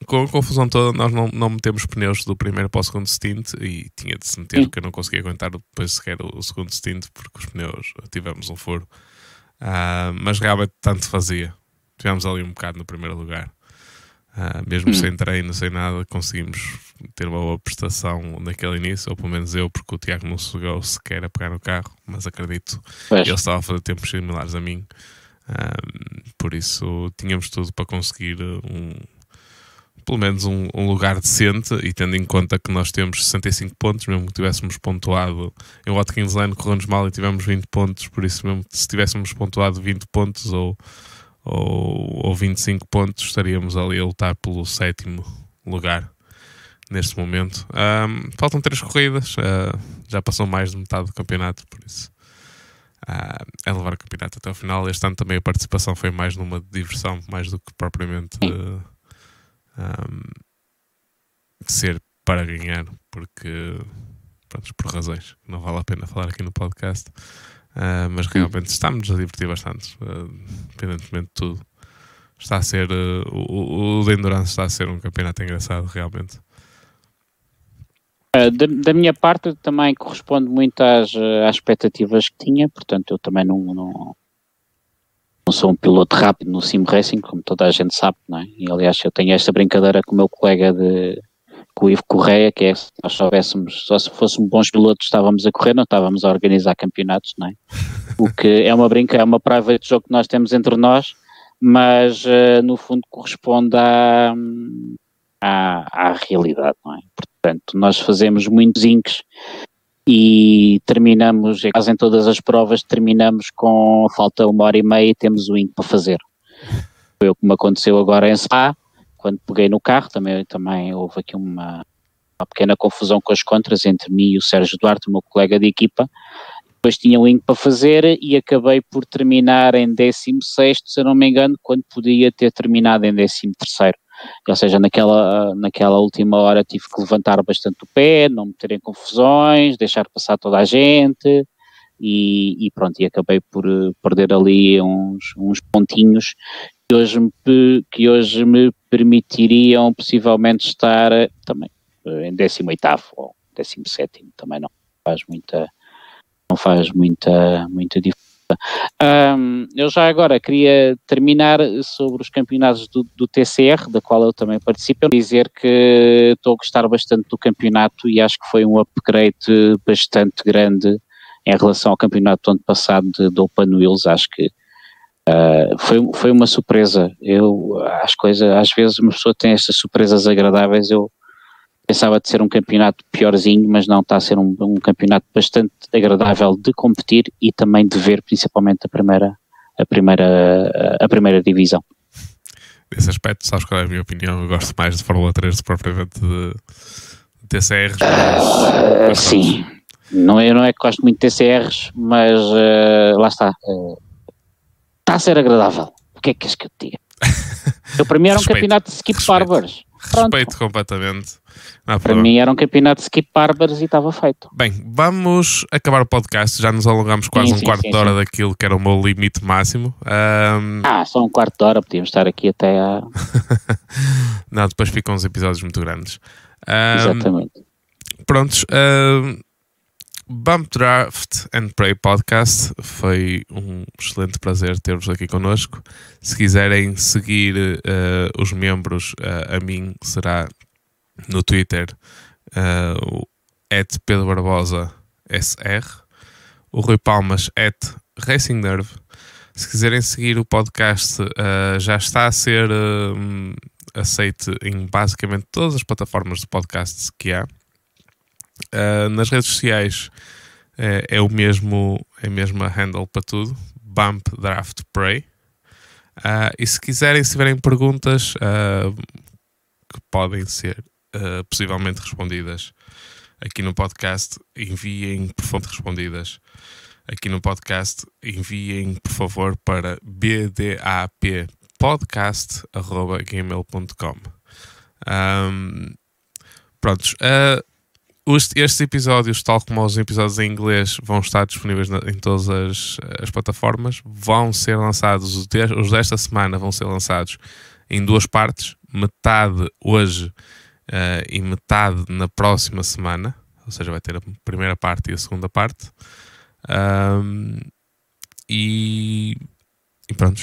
com a confusão toda, nós não, não metemos pneus do primeiro para o segundo stint e tinha de se meter, Sim. que eu não conseguia aguentar depois sequer o, o segundo stint, porque os pneus tivemos um furo. Uh, mas realmente tanto fazia. Tivemos ali um bocado no primeiro lugar. Uh, mesmo hum. sem treino, sem nada, conseguimos ter uma boa prestação naquele início, ou pelo menos eu, porque o Tiago não chegou sequer a pegar no carro, mas acredito que ele estava a fazer tempos similares a mim. Uh, por isso tínhamos tudo para conseguir um, pelo menos um, um, lugar decente e tendo em conta que nós temos 65 pontos, mesmo que tivéssemos pontuado em Watkins Lane correu-nos mal e tivemos 20 pontos, por isso mesmo se tivéssemos pontuado 20 pontos ou, ou, ou 25 pontos estaríamos ali a lutar pelo sétimo lugar neste momento. Um, faltam três corridas, uh, já passou mais de metade do campeonato, por isso uh, é levar o campeonato até o final. Este ano também a participação foi mais numa diversão, mais do que propriamente uh, um, ser para ganhar, porque pronto, por razões não vale a pena falar aqui no podcast. Uh, mas realmente estamos a divertir bastante, uh, independentemente de tudo. Está a ser uh, o, o de Endurance está a ser um campeonato engraçado, realmente. Da, da, minha parte também corresponde muito às, às expectativas que tinha, portanto eu também não, não, não sou um piloto rápido no sim racing, como toda a gente sabe, não é? E aliás eu tenho esta brincadeira com o meu colega de com o Ivo Correia, que é se nós soubéssemos, só se fôssemos bons pilotos estávamos a correr, não estávamos a organizar campeonatos, não é? O que é uma brinca, é uma private de jogo que nós temos entre nós, mas uh, no fundo corresponde à, à, à realidade, não é? Portanto, nós fazemos muitos inks e terminamos, quase em todas as provas, terminamos com falta uma hora e meia e temos o INC para fazer. Foi o que me aconteceu agora em Spa, quando peguei no carro, também, também houve aqui uma, uma pequena confusão com as contras entre mim e o Sérgio Duarte, o meu colega de equipa. Depois tinha o INC para fazer e acabei por terminar em 16, se não me engano, quando podia ter terminado em 13 ou seja, naquela, naquela última hora tive que levantar bastante o pé, não me ter em confusões, deixar passar toda a gente e, e pronto, e acabei por eh, perder ali uns, uns pontinhos que hoje, me, que hoje me permitiriam possivelmente estar eh, também eh, em 18 ou 17 também não faz muita não faz muita, muita diferença. Um, eu já agora queria terminar sobre os campeonatos do, do, TCR, da qual eu também participo, dizer que estou a gostar bastante do campeonato e acho que foi um upgrade bastante grande em relação ao campeonato do ano passado de, de Open Wheels, acho que uh, foi, foi uma surpresa. Eu, as coisas, às vezes uma pessoa tem estas surpresas agradáveis, eu pensava de ser um campeonato piorzinho, mas não está a ser um, um, campeonato bastante agradável de competir e também de ver, principalmente a primeira, a primeira, a primeira divisão. Nesse aspecto, sabes qual é a minha opinião? Eu gosto mais de Fórmula 3 do propriamente de, TCRs. Uh, sim, não é, não é que gosto muito de TCRs, mas uh, lá está. Está a ser agradável. O que é que queres que eu te diga? Eu, para mim era um campeonato de skip barbers. Respeito completamente. Para mim era um campeonato de skip barbers e estava feito. Bem, vamos acabar o podcast. Já nos alongamos quase sim, um sim, quarto sim, de hora daquilo que era o meu limite máximo. Um... Ah, só um quarto de hora, podíamos estar aqui até a. Não, depois ficam uns episódios muito grandes. Um... Exatamente. Prontos. Um... Bump Draft and Pray Podcast. Foi um excelente prazer ter-vos aqui connosco. Se quiserem seguir uh, os membros, uh, a mim será no Twitter, uh, Pedro Barbosa SR, o Rui Palmas, at Racing Nerve. Se quiserem seguir o podcast, uh, já está a ser aceite em basicamente todas as plataformas de podcasts que há. Uh, nas redes sociais uh, é o mesmo, é a mesma handle para tudo, Bump Draft Pray. Uh, e se quiserem, se tiverem perguntas que podem ser possivelmente respondidas aqui no podcast, enviem por favor respondidas aqui no podcast, enviem por favor para bdappodcast.gmail.com um, Prontos, uh, estes episódios, tal como os episódios em inglês, vão estar disponíveis em todas as, as, plataformas. Vão ser lançados, os, desta semana vão ser lançados em duas partes, metade hoje uh, e metade na próxima semana. Ou seja, vai ter a primeira parte e a segunda parte. Um, e e pronto,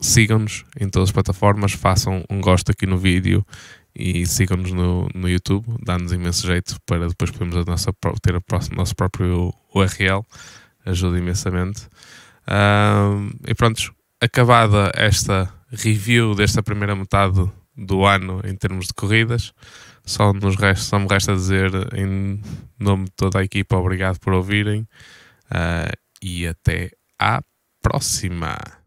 sigam-nos em todas as plataformas, façam um gosto aqui no vídeo e sigam-nos no, no YouTube, dá-nos imenso jeito para depois podermos a nossa, ter o nosso próprio URL, ajuda imensamente. Um, e pronto, acabada esta review desta primeira metade do ano em termos de corridas, só, nos resta, só me resta dizer em nome de toda a equipa obrigado por ouvirem uh, e até à próxima.